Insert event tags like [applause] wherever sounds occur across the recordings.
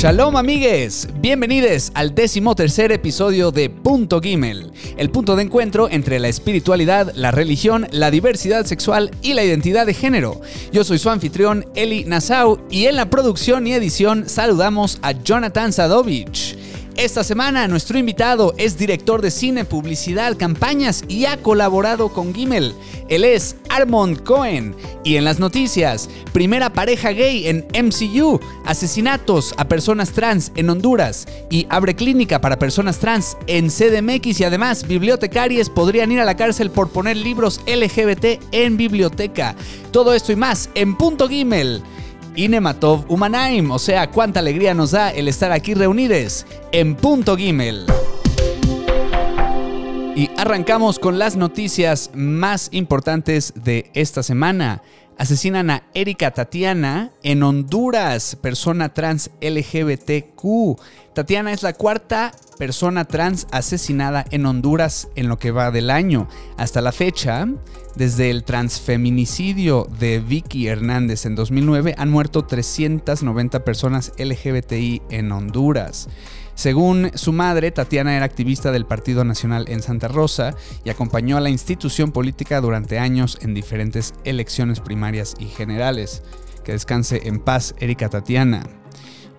Shalom amigues, bienvenidos al décimo tercer episodio de Punto Gimel, el punto de encuentro entre la espiritualidad, la religión, la diversidad sexual y la identidad de género. Yo soy su anfitrión Eli Nassau y en la producción y edición saludamos a Jonathan Sadovich. Esta semana nuestro invitado es director de cine, publicidad, campañas y ha colaborado con Gimel. Él es Armond Cohen. Y en las noticias, primera pareja gay en MCU, asesinatos a personas trans en Honduras y abre clínica para personas trans en CDMX y además bibliotecarias podrían ir a la cárcel por poner libros LGBT en biblioteca. Todo esto y más en Punto Gimel. Inematov Humanaim, o sea, cuánta alegría nos da el estar aquí reunidos en Punto Gimel. Y arrancamos con las noticias más importantes de esta semana. Asesinan a Erika Tatiana en Honduras, persona trans LGBTQ. Tatiana es la cuarta persona trans asesinada en Honduras en lo que va del año. Hasta la fecha, desde el transfeminicidio de Vicky Hernández en 2009, han muerto 390 personas LGBTI en Honduras. Según su madre, Tatiana era activista del Partido Nacional en Santa Rosa y acompañó a la institución política durante años en diferentes elecciones primarias y generales. Que descanse en paz, Erika Tatiana.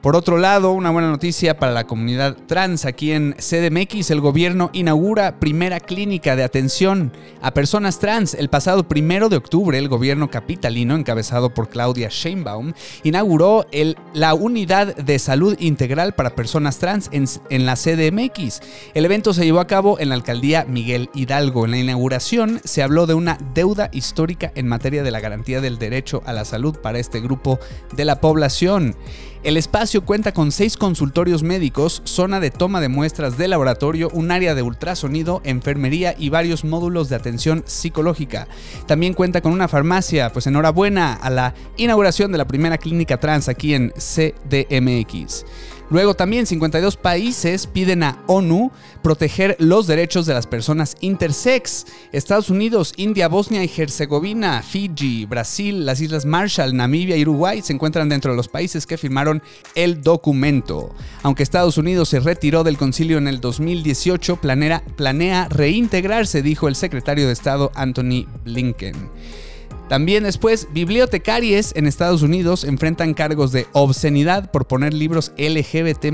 Por otro lado, una buena noticia para la comunidad trans. Aquí en CDMX, el gobierno inaugura primera clínica de atención a personas trans. El pasado primero de octubre, el gobierno capitalino, encabezado por Claudia Sheinbaum, inauguró la unidad de salud integral para personas trans en, en la CDMX. El evento se llevó a cabo en la alcaldía Miguel Hidalgo. En la inauguración se habló de una deuda histórica en materia de la garantía del derecho a la salud para este grupo de la población. El espacio cuenta con seis consultorios médicos, zona de toma de muestras de laboratorio, un área de ultrasonido, enfermería y varios módulos de atención psicológica. También cuenta con una farmacia, pues enhorabuena a la inauguración de la primera clínica trans aquí en CDMX. Luego también 52 países piden a ONU proteger los derechos de las personas intersex. Estados Unidos, India, Bosnia y Herzegovina, Fiji, Brasil, las Islas Marshall, Namibia y Uruguay se encuentran dentro de los países que firmaron el documento. Aunque Estados Unidos se retiró del concilio en el 2018, planea, planea reintegrarse, dijo el secretario de Estado Anthony Blinken. También después, bibliotecarios en Estados Unidos enfrentan cargos de obscenidad por poner libros LGBT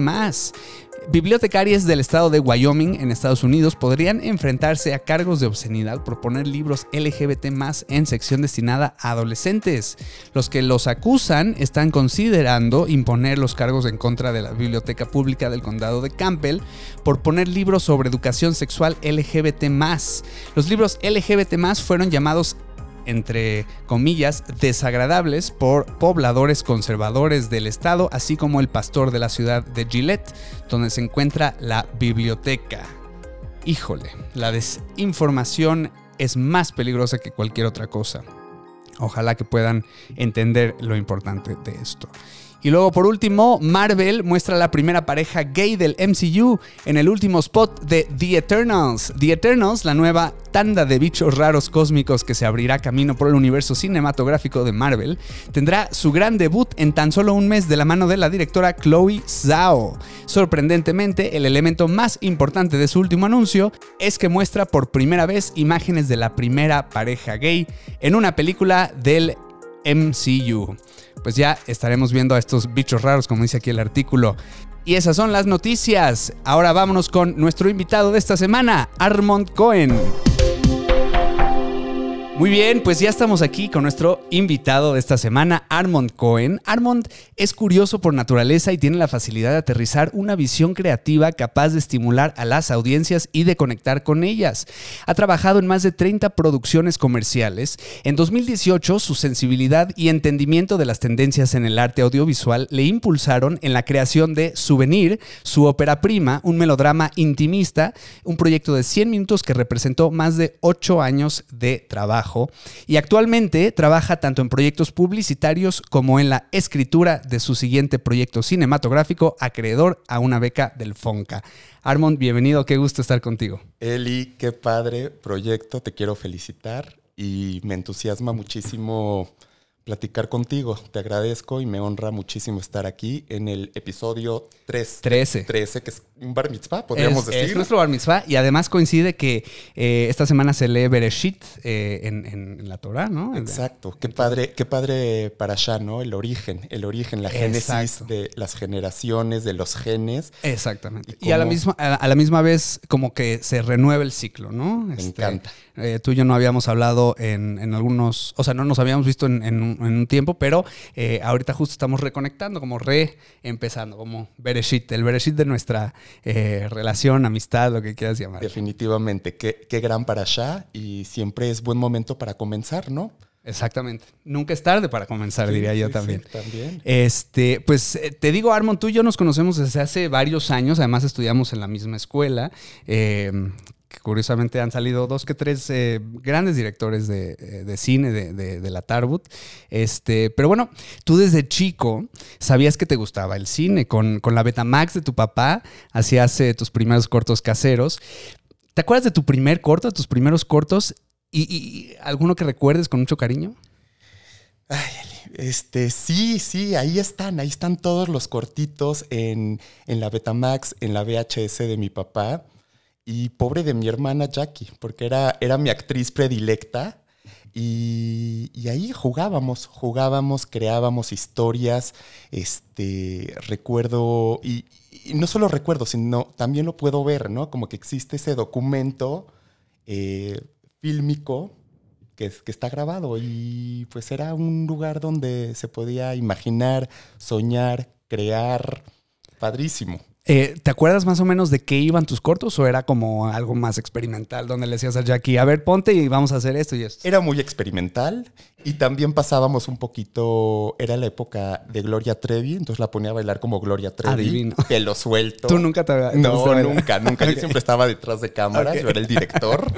Bibliotecarios del estado de Wyoming en Estados Unidos podrían enfrentarse a cargos de obscenidad por poner libros LGBT en sección destinada a adolescentes. Los que los acusan están considerando imponer los cargos en contra de la Biblioteca Pública del Condado de Campbell por poner libros sobre educación sexual LGBT Los libros LGBT fueron llamados entre comillas, desagradables por pobladores conservadores del estado, así como el pastor de la ciudad de Gillette, donde se encuentra la biblioteca. Híjole, la desinformación es más peligrosa que cualquier otra cosa. Ojalá que puedan entender lo importante de esto. Y luego por último, Marvel muestra la primera pareja gay del MCU en el último spot de The Eternals. The Eternals, la nueva tanda de bichos raros cósmicos que se abrirá camino por el universo cinematográfico de Marvel, tendrá su gran debut en tan solo un mes de la mano de la directora Chloe Zhao. Sorprendentemente, el elemento más importante de su último anuncio es que muestra por primera vez imágenes de la primera pareja gay en una película del MCU pues ya estaremos viendo a estos bichos raros, como dice aquí el artículo. Y esas son las noticias. Ahora vámonos con nuestro invitado de esta semana, Armond Cohen. Muy bien, pues ya estamos aquí con nuestro invitado de esta semana, Armond Cohen. Armond es curioso por naturaleza y tiene la facilidad de aterrizar una visión creativa capaz de estimular a las audiencias y de conectar con ellas. Ha trabajado en más de 30 producciones comerciales. En 2018, su sensibilidad y entendimiento de las tendencias en el arte audiovisual le impulsaron en la creación de Souvenir, su ópera prima, un melodrama intimista, un proyecto de 100 minutos que representó más de 8 años de trabajo y actualmente trabaja tanto en proyectos publicitarios como en la escritura de su siguiente proyecto cinematográfico, acreedor a una beca del FONCA. Armond, bienvenido, qué gusto estar contigo. Eli, qué padre proyecto, te quiero felicitar y me entusiasma muchísimo platicar contigo. Te agradezco y me honra muchísimo estar aquí en el episodio 3, 13. 13, que es un bar mitzvah, podríamos es, decir. Es nuestro bar mitzvah y además coincide que eh, esta semana se lee Bereshit eh, en, en, la Torah, ¿no? Exacto. Qué padre, qué padre para allá, ¿no? El origen, el origen, la génesis Exacto. de las generaciones, de los genes. Exactamente. ¿Y Y, a, la misma, a, a la misma vez como que se renueva el ciclo, ¿no? Me encanta. Eh, tú y yo no habíamos hablado en, en algunos, o sea, no nos habíamos visto en, en un, en un tiempo, pero eh, ahorita justo estamos reconectando, como reempezando, como Bereshit, el Bereshit de nuestra eh, relación, amistad, lo que quieras llamar. Definitivamente. Qué, qué gran para allá y siempre es buen momento para comenzar, ¿no? Exactamente. Nunca es tarde para comenzar, diría yo sí, también. sí, también. Este, pues te digo, Armond, tú y yo nos conocemos desde hace varios años, además estudiamos en la misma escuela. eh, que curiosamente han salido dos que tres eh, grandes directores de, eh, de cine de, de- la Tarbut. Este, pero bueno, tú desde chico sabías que te gustaba el cine. Con, con la Betamax de tu papá hacías eh, tus primeros cortos caseros. ¿Te acuerdas de tu primer corto, de tus primeros cortos? ¿Y, alguno que recuerdes con mucho cariño? Este, sí, sí, ahí están, ahí están todos los cortitos en, en la Betamax, en la VHS de mi papá. Y pobre de mi hermana Jackie, porque era, era mi actriz predilecta. Y, ahí jugábamos, jugábamos, creábamos historias. Este, recuerdo, y, no solo recuerdo, sino también lo puedo ver, ¿no? Como que existe ese documento eh, fílmico que está grabado y pues era un lugar donde se podía imaginar, soñar, crear. Padrísimo. Eh, ¿Te acuerdas más o menos de qué iban tus cortos o era como algo más experimental donde le decías a Jackie, a ver, ponte y vamos a hacer esto y esto? Era muy experimental y también pasábamos un poquito, era la época de Gloria Trevi, entonces la ponía a bailar como Gloria Trevi. Adivino. Pelo suelto. [laughs] Tú nunca te te No, nunca, nunca. Yo [laughs] siempre estaba detrás de cámara, yo era el director. [laughs]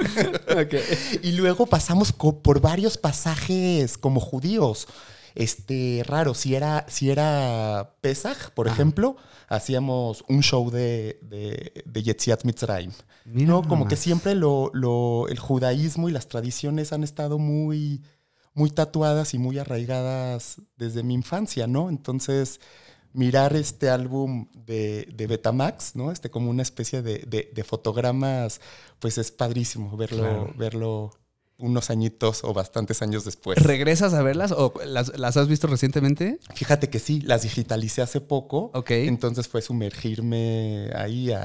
Ok. Y luego pasamos por varios pasajes como judíos. Este, raro, si era, si era Pesach, por ejemplo, hacíamos un show de, de, de Yetziat Mitzrayim. Mira ¿no? Como que siempre lo, lo- el judaísmo y las tradiciones han estado muy, muy tatuadas y muy arraigadas desde mi infancia, ¿no? Entonces, mirar este álbum de, de Betamax, ¿no? Este como una especie de, de- de fotogramas, pues es padrísimo verlo, Claro. verlo unos añitos o bastantes años después. ¿Regresas a verlas o las, las has visto recientemente? Fíjate que sí, las digitalicé hace poco. Ok. Entonces fue sumergirme ahí a,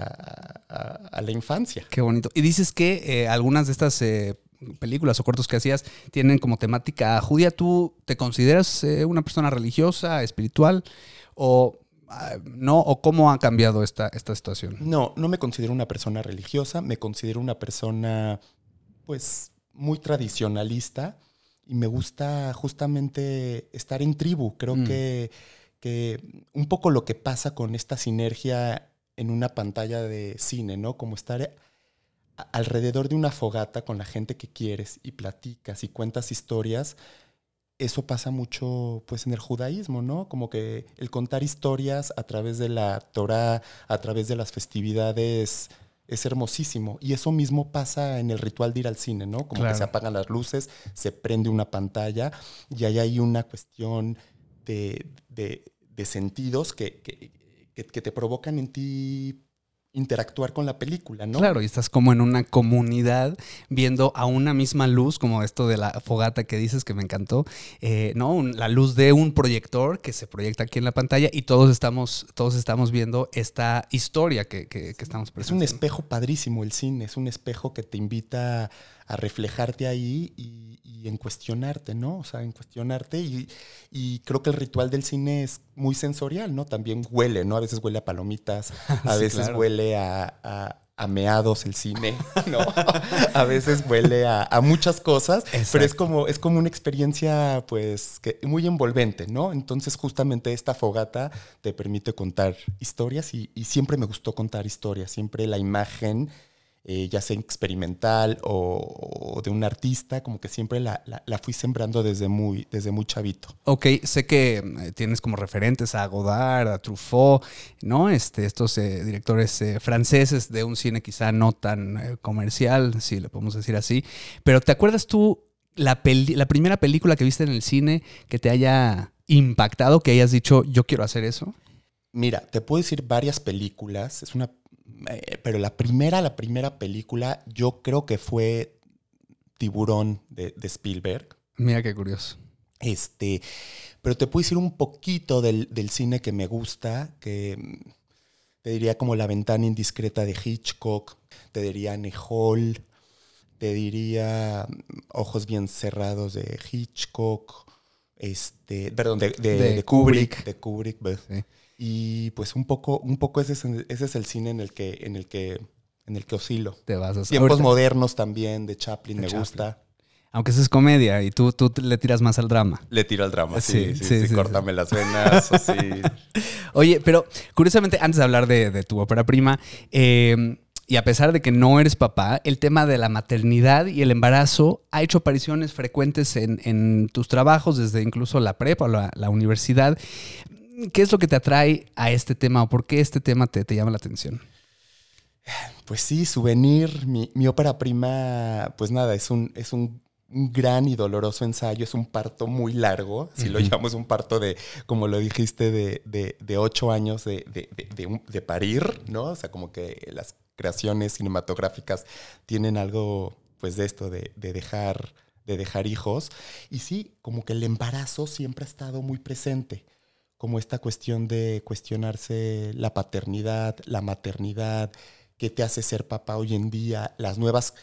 a- a la infancia. Qué bonito. Y dices que eh, algunas de estas eh, películas o cortos que hacías tienen como temática judía. ¿Tú te consideras eh, una persona religiosa, espiritual o ah, no? ¿O cómo ha cambiado esta, esta situación? No, no me considero una persona religiosa, me considero una persona, pues, muy tradicionalista y me gusta justamente estar en tribu. Creo Mm. que, que un poco lo que pasa con esta sinergia en una pantalla de cine, ¿no? Como estar alrededor de una fogata con la gente que quieres y platicas y cuentas historias. Eso pasa mucho pues en el judaísmo, ¿no? Como que el contar historias a través de la Torah, a través de las festividades, es hermosísimo. Y eso mismo pasa en el ritual de ir al cine, ¿no? Como Claro. que se apagan las luces, se prende una pantalla y ahí hay una cuestión de, de- de sentidos que, que- que- que te provocan en ti interactuar con la película, ¿no? Claro, y estás como en una comunidad viendo a una misma luz, como esto de la fogata que dices que me encantó, eh, ¿no? Un- la luz de un proyector que se proyecta aquí en la pantalla y todos estamos, todos estamos viendo esta historia que, que- que estamos Es un presentando. espejo padrísimo el cine, es un espejo que te invita a reflejarte ahí y, y en cuestionarte, ¿no? O sea, en cuestionarte y, y creo que el ritual del cine es muy sensorial, ¿no? También huele, ¿no? A veces huele a palomitas, [laughs] a Sí, veces claro. huele a, a- a meados el cine, [laughs] ¿no? a veces huele a, a muchas cosas, pero es Exacto. como, es como una experiencia, pues, que, muy envolvente, ¿no? Entonces, justamente esta fogata te permite contar historias y, y siempre me gustó contar historias, siempre la imagen, eh, ya sea experimental o, o de un artista, como que siempre la, la- la fui sembrando desde muy, desde muy chavito. Ok, sé que eh, tienes como referentes a Godard, a Truffaut, ¿no? Este, estos eh, directores eh, franceses de un cine quizá no tan comercial, si le podemos decir así. Pero ¿te acuerdas tú la, la primera película que viste en el cine que te haya impactado, que hayas dicho, yo quiero hacer eso? Mira, te puedo decir varias películas. Es una. Eh, pero la primera, la primera película, yo creo que fue Tiburón de, de Spielberg. Mira qué curioso. Este, pero te puedo decir un poquito del, del cine que me gusta, que mm, te diría como La ventana indiscreta de Hitchcock, te diría Hall, te diría mm, Ojos bien cerrados de Hitchcock, este, perdón, de, de- De de Kubrick, Kubrick. de Kubrick. Sí. Y pues un poco, un poco ese es, ese es el cine en el que, en el que, en el que oscilo. Te vas a Tiempos ahorita- modernos también de Chaplin De me Chaplin. gusta. Aunque esa es comedia y tú, tú le tiras más al drama. Le tiro al drama, Sí, sí, sí, sí, córtame las venas, sí. [laughs] Oye, pero curiosamente, antes de hablar de, de tu ópera prima, eh, y a pesar de que no eres papá, el tema de la maternidad y el embarazo ha hecho apariciones frecuentes en, en tus trabajos, desde incluso la prepa o la, la universidad. ¿Qué es lo que te atrae a este tema o por qué este tema te, te llama la atención? Pues sí, Souvenir, mi, mi ópera prima, pues nada, es un, es un, un gran y doloroso ensayo, es un parto muy largo, si lo Ujú. llamamos un parto de, como lo dijiste, de, de, de ocho años de, de, parir, ¿no? O sea, como que las creaciones cinematográficas tienen algo, pues de esto, de, de dejar, de dejar hijos. Y sí, como que el embarazo siempre ha estado muy presente como esta cuestión de cuestionarse la paternidad, la maternidad, qué te hace ser papá hoy en día, las nuevas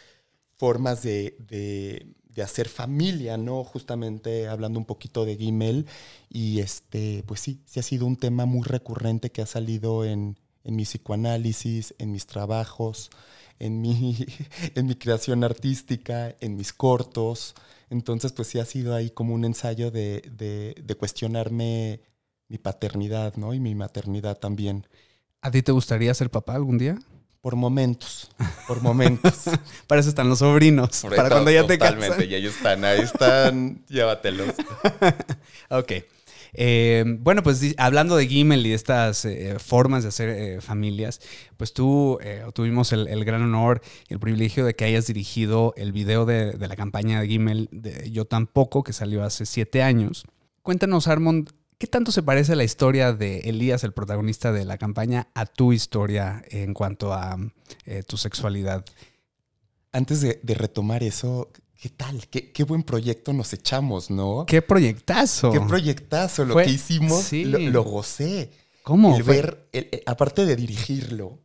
formas de, de- hacer familia, ¿no? Justamente hablando un poquito de Gimel. Y este, pues sí, sí ha sido un tema muy recurrente que ha salido en, en mi psicoanálisis, en mis trabajos, en mi, [laughs] en mi creación artística, en mis cortos. Entonces, pues sí ha sido ahí como un ensayo de- de cuestionarme mi paternidad, ¿no? Y mi maternidad también. ¿A ti te gustaría ser papá algún día? Por momentos, por momentos. [laughs] Para eso están los sobrinos, para cuando ya te Totalmente, casas. y ahí están, ahí están, [laughs] llévatelos. [laughs] Ok. Eh, bueno, pues hablando de Gimel y de estas eh, formas de hacer eh, familias, pues tú eh, tuvimos el, el gran honor y el privilegio de que hayas dirigido el video de, de la campaña de Gimel de Yo Tampoco, que salió hace siete años. Cuéntanos, Armond, ¿qué tanto se parece la historia de Elías, el protagonista de la campaña, a tu historia en cuanto a eh, tu sexualidad? Antes de, de retomar eso, ¿qué tal? ¿Qué, qué buen proyecto nos echamos, ¿no? ¡Qué proyectazo! Qué proyectazo, lo Fue- que hicimos, sí. lo, lo gocé. ¿Cómo? el ver, el- aparte de dirigirlo,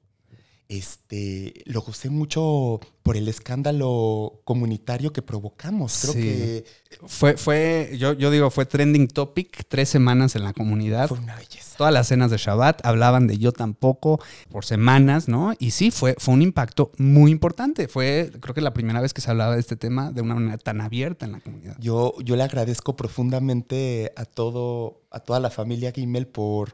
este, lo gocé mucho por el escándalo comunitario que provocamos. Creo Sí. que Fue, fue yo, yo digo, fue trending topic tres semanas en la comunidad. fue una belleza. Todas las cenas de Shabbat hablaban de yo tampoco por semanas, ¿no? Y sí, fue, fue un impacto muy importante. Fue, creo que la primera vez que se hablaba de este tema de una manera tan abierta en la comunidad. Yo, yo le agradezco profundamente a todo, a toda la familia Gimel por,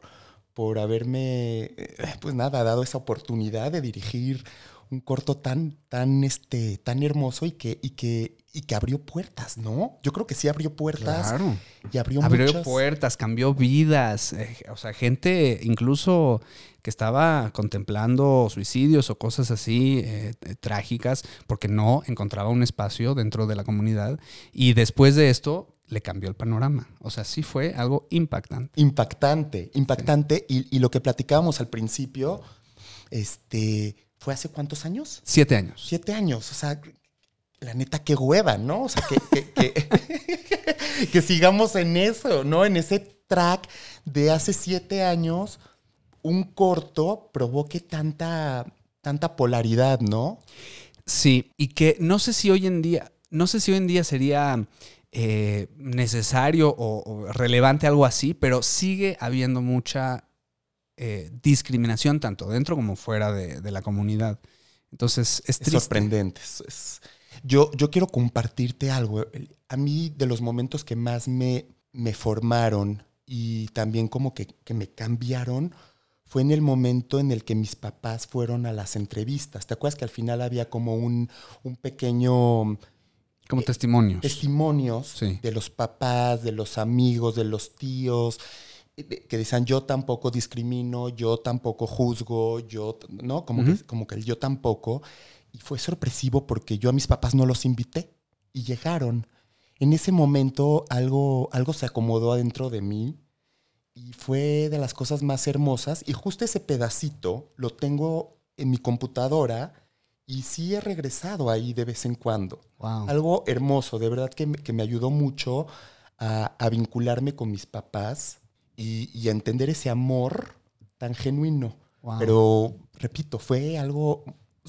por haberme, eh, pues nada, dado esa oportunidad de dirigir un corto tan, tan, este, tan hermoso y que, y que, y que abrió puertas, ¿no? Yo creo que sí abrió puertas Claro. y abrió, Abrió muchas- puertas, cambió vidas. eh, o sea, gente incluso que estaba contemplando suicidios o cosas así eh, trágicas porque no encontraba un espacio dentro de la comunidad. Y después de esto le cambió el panorama. O sea, sí fue algo impactante. Impactante, impactante. Y, y lo que platicábamos al principio, este, ¿fue hace cuántos años? Siete años. Siete años. O sea, la neta, qué hueva, ¿no? O sea, que, que, que- [laughs] que sigamos en eso, ¿no? En ese track de hace siete años, un corto provoque tanta, tanta polaridad, ¿no? Sí, y que no sé si hoy en día, no sé si hoy en día sería eh, necesario o, o relevante algo así, pero sigue habiendo mucha eh, discriminación tanto dentro como fuera de, de la comunidad. Entonces es Es triste. sorprendente. es- Yo, yo quiero compartirte algo. A mí, de los momentos que más me, me formaron y también como que, que me cambiaron, fue en el momento en el que mis papás fueron a las entrevistas. ¿Te acuerdas que al final había como un, un pequeño Como testimonios. testimonios Sí. de los papás, de los amigos, de los tíos, eh, que decían yo tampoco discrimino, yo tampoco juzgo, yo, ¿no? Como, Ujú. que, como que el yo tampoco. Y fue sorpresivo porque yo a mis papás no los invité y llegaron. en ese momento algo, algo se acomodó adentro de mí y fue de las cosas más hermosas. Y justo ese pedacito lo tengo en mi computadora y sí he regresado ahí de vez en cuando. Wow. Algo hermoso, de verdad que me, que me ayudó mucho a, a vincularme con mis papás y, y a entender ese amor tan genuino. Wow. Pero, repito, fue algo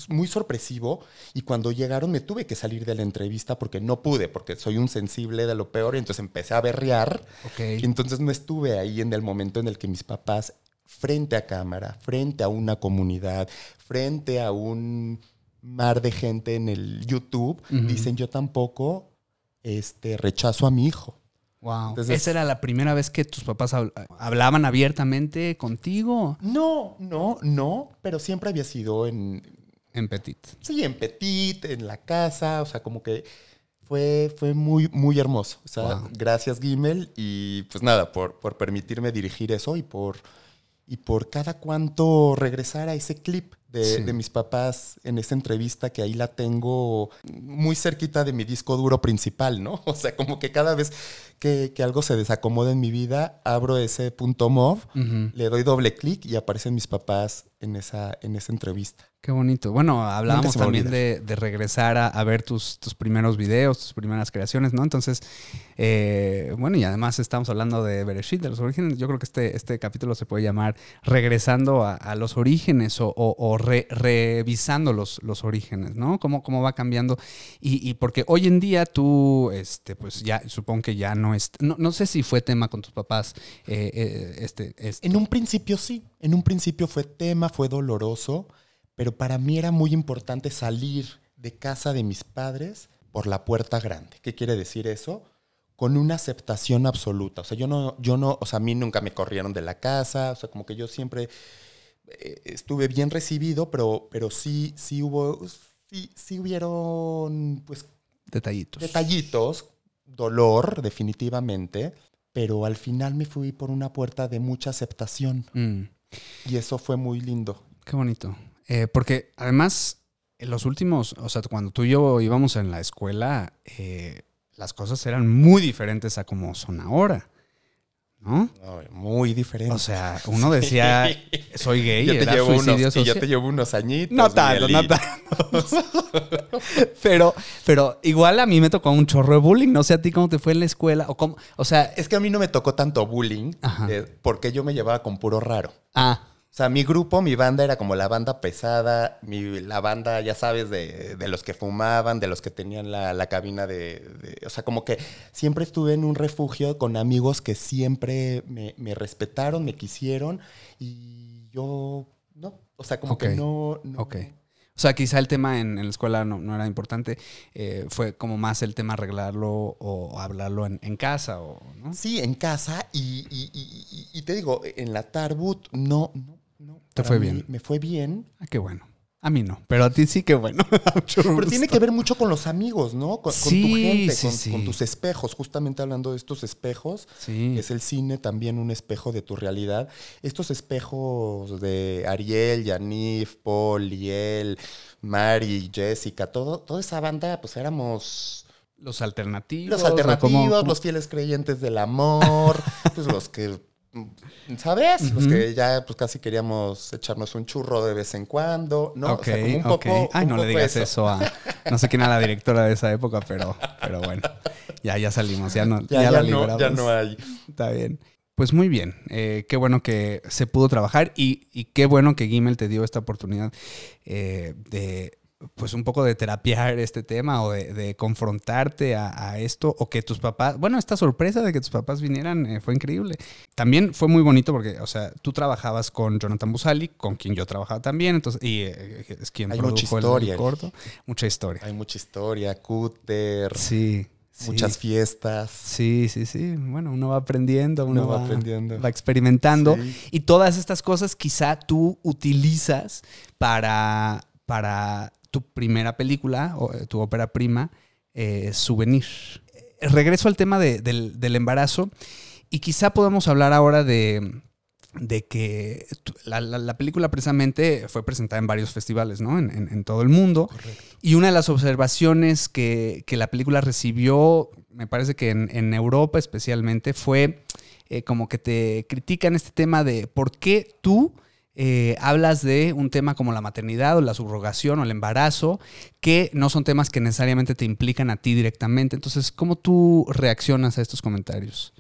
muy sorpresivo y cuando llegaron me tuve que salir de la entrevista porque no pude, porque soy un sensible de lo peor y entonces empecé a berrear y entonces no estuve ahí en el momento en el que mis papás, frente a cámara, frente a una comunidad, frente a un mar de gente en el YouTube, dicen yo tampoco este, rechazo a mi hijo. Wow. Entonces- ¿Esa era la primera vez que tus papás habl- hablaban abiertamente contigo? No, no, no, pero siempre había sido en, En Petit. sí, en Petit, en la casa, o sea, como que fue, fue muy, muy hermoso. O sea, Wow. gracias Gimel y pues nada, por, por permitirme dirigir eso y por, y por cada cuanto regresar a ese clip de, Sí. de mis papás en esa entrevista que ahí la tengo muy cerquita de mi disco duro principal, ¿no? [laughs] O sea, como que cada vez que, que algo se desacomoda en mi vida, abro ese punto mov, le doy doble clic y aparecen mis papás en esa, en esa entrevista. Qué bonito. Bueno, hablábamos también de, de regresar a, a ver tus, tus primeros videos, tus primeras creaciones, ¿no? Entonces, eh, bueno, y además estamos hablando de Bereshit, de los orígenes. Yo creo que este, este capítulo se puede llamar Regresando a, a los orígenes o, o- o re- revisando los, orígenes, ¿no? Cómo, cómo va cambiando. Y, y porque hoy en día tú, este, pues ya, supongo que ya no es... No, no sé si fue tema con tus papás, eh, eh, este, este- En un principio sí, en un principio fue tema, fue doloroso, pero para mí era muy importante salir de casa de mis padres por la puerta grande. ¿Qué quiere decir eso? Con una aceptación absoluta. O sea, yo no, yo no, o sea, a mí nunca me corrieron de la casa, o sea, como que yo siempre eh, estuve bien recibido, pero, pero sí, sí hubo, sí, sí hubieron, pues, detallitos. detallitos, dolor, definitivamente, pero al final me fui por una puerta de mucha aceptación. Mm. Y eso fue muy lindo. Qué bonito. Eh, porque además, en los últimos, o sea, cuando tú y yo íbamos en la escuela, eh, las cosas eran muy diferentes a como son ahora. ¿No? Muy diferente. O sea, uno decía, [laughs] soy gay, yo te, era llevo unos, suicidio y yo social. te llevo unos añitos. No tanto, no tanto. [laughs] pero, pero igual a mí me tocó un chorro de bullying. No sé a ti cómo te fue en la escuela. O, cómo, o sea, Es que a mí no me tocó tanto bullying eh, porque yo me llevaba con puro raro. ah, O sea, mi grupo, mi banda era como la banda pesada, mi, la banda, ya sabes, de, de los que fumaban, de los que tenían la, la cabina de, de- O sea, como que siempre estuve en un refugio con amigos que siempre me, me respetaron, me quisieron y yo no. O sea, como que no, no- ok. O sea, quizá el tema en, en la escuela no, no era importante. eh, fue como más el tema arreglarlo o hablarlo en, en casa. O, ¿no? Sí, en casa y, y- y- y- y te digo, en la Tarbut no, no. Te fue mí bien. Me fue bien. Ah, qué bueno. A mí no, pero a ti sí que bueno. [laughs] Pero tiene que ver mucho con los amigos, ¿no? Con, con Sí, tu gente, sí, con, sí. con tus espejos. Justamente hablando de estos espejos, Sí. es el cine también un espejo de tu realidad. Estos espejos de Ariel, Yanif, Paul, Liel, Mari, Jessica, todo, toda esa banda, pues éramos Los alternativos. los alternativos, los fieles creyentes del amor, [laughs] pues los que, ¿sabes? Los Ujú. que ya pues casi queríamos echarnos un churro de vez en cuando, ¿no? O sea, como un poco. Ay, un no le digas eso. a. [laughs] No sé quién era la directora de esa época, pero, pero bueno. Ya, ya salimos, ya no, ya, Ya, ya la no, libramos. ya no hay. Está bien. Pues muy bien. Eh, qué bueno que se pudo trabajar y, y qué bueno que Gimel te dio esta oportunidad eh, de, pues un poco de terapiar este tema o de, de confrontarte a, a esto o que tus papás, bueno, esta sorpresa de que tus papás vinieran eh, fue increíble. También fue muy bonito porque, o sea, tú trabajabas con Jonathan Busali, con quien yo trabajaba también, entonces, y eh, es quien Hay mucha produjo el- el, historia. corto. Mucha historia. Hay mucha historia, cúter, Sí. sí. muchas fiestas. Sí, sí, sí. Bueno, uno va aprendiendo, uno, Uno va va, aprendiendo. va experimentando. Sí. Y todas estas cosas quizá tú utilizas para, para tu primera película, o eh, tu ópera prima, eh, Souvenir. Regreso al tema de- del, del embarazo y quizá podamos hablar ahora de, de que la, película precisamente fue presentada en varios festivales, ¿no? En, todo el mundo. Y una de las observaciones que, la película recibió, me parece que en, Europa especialmente, fue eh, como que te critican este tema de por qué tú eh, hablas de un tema como la maternidad o la subrogación o el embarazo, que no son temas que necesariamente te implican a ti directamente. Entonces, ¿cómo tú reaccionas a estos comentarios?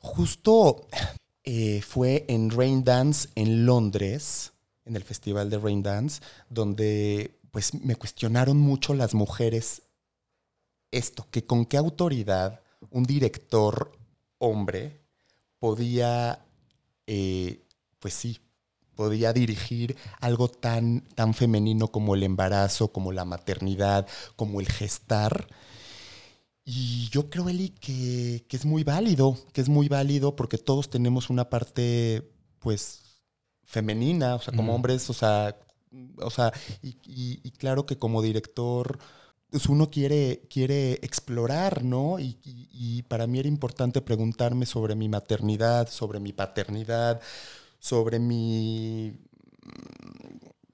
Justo eh, fue en Rain Dance en Londres, en el festival de Rain Dance, donde pues me cuestionaron mucho las mujeres esto, que con qué autoridad un director hombre podía, eh, pues sí, podía dirigir algo tan, tan femenino como el embarazo, como la maternidad, como el gestar. Y yo creo, Eli, que, es muy válido, que es muy válido porque todos tenemos una parte, pues, femenina, o sea, como hombres, o sea, o sea, y, claro que como director, pues uno quiere, quiere explorar, ¿no? Y, y, para mí era importante preguntarme sobre mi maternidad, sobre mi paternidad, sobre mi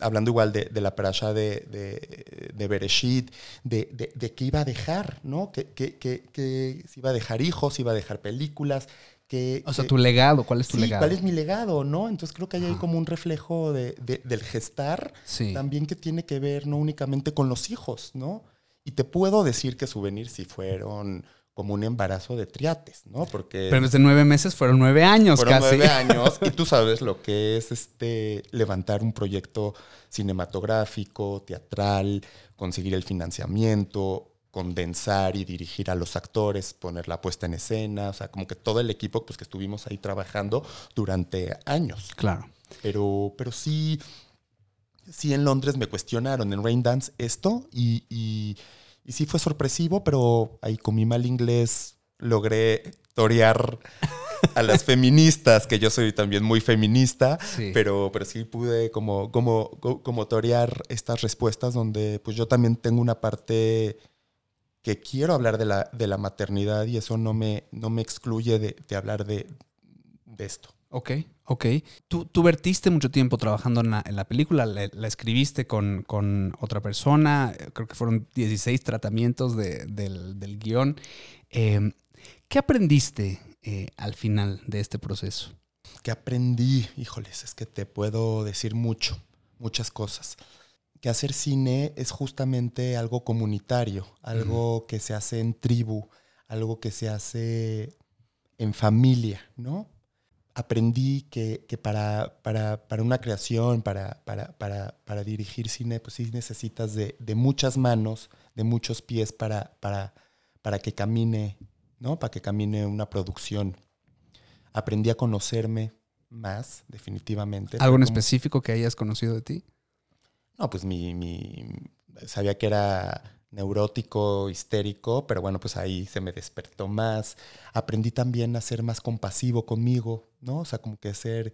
hablando igual de, la parasha de, de, de Bereshit, de, de, qué iba a dejar, ¿no? Que, que, que, si iba a dejar hijos, si iba a dejar películas. Que, o sea, tu legado, ¿cuál es tu legado? ¿Cuál es mi legado, no? Entonces creo que hay como un reflejo del gestar, también que tiene que ver no únicamente con los hijos, ¿no? Y te puedo decir que Souvenir si fueron como un embarazo de triates, ¿no? Porque... Pero desde nueve meses fueron nueve años fueron casi. nueve [laughs] años y tú sabes lo que es este levantar un proyecto cinematográfico, teatral, conseguir el financiamiento, condensar y dirigir a los actores, poner la puesta en escena, o sea, como que todo el equipo pues que estuvimos ahí trabajando durante años. Claro. Pero, pero sí, sí en Londres me cuestionaron en Rain Dance esto y y sí fue sorpresivo, pero ahí con mi mal inglés logré torear a las feministas, que yo soy también muy feminista, Pero, pero sí pude como, como, como torear estas respuestas donde pues yo también tengo una parte que quiero hablar de la, de la maternidad y eso no me, no me excluye de, de hablar de, de esto. Ok, ok. Tú, tú vertiste mucho tiempo trabajando en la, película, la, escribiste con, otra persona, creo que fueron 16 tratamientos del, guion. Em, ¿Qué aprendiste eh, al final de este proceso? ¿Qué aprendí? Híjoles, es que te puedo decir mucho, muchas cosas. Que hacer cine es justamente algo comunitario, algo que se hace en tribu, algo que se hace en familia, ¿no? Aprendí que, para, para, una creación, para, para, dirigir cine, pues sí necesitas de, muchas manos, de muchos pies para, para, para que camine, ¿no? Para que camine una producción. Aprendí a conocerme más, definitivamente. ¿Algo en específico que hayas conocido de ti? No, pues mi, mi sabía que era neurótico, histérico, pero bueno, pues ahí se me despertó más. Aprendí también a ser más compasivo conmigo, ¿no? O sea, como que ser,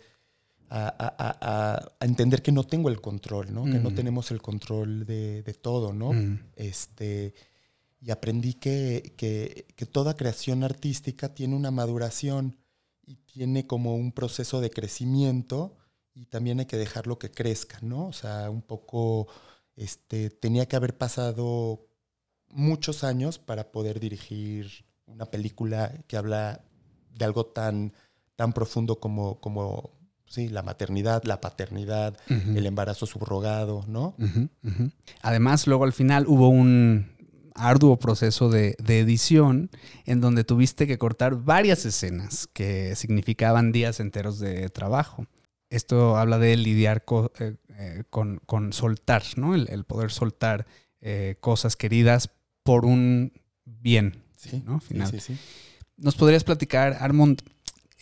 a, entender que no tengo el control, ¿no? Que no tenemos el control de, todo, ¿no? Mm. Este, y aprendí que, que, que, toda creación artística tiene una maduración y tiene como un proceso de crecimiento y también hay que dejarlo que crezca, ¿no? O sea, un poco... Este, tenía que haber pasado muchos años para poder dirigir una película que habla de algo tan, tan profundo como, como sí, la maternidad, la paternidad, el embarazo subrogado, ¿no? Además, luego al final hubo un arduo proceso de, edición en donde tuviste que cortar varias escenas que significaban días enteros de trabajo. Esto habla de lidiar eh, eh, con, con, soltar, ¿no? El, poder soltar eh, cosas queridas por un bien, ¿no? Final. Sí, sí, ¿Nos podrías platicar, Armand,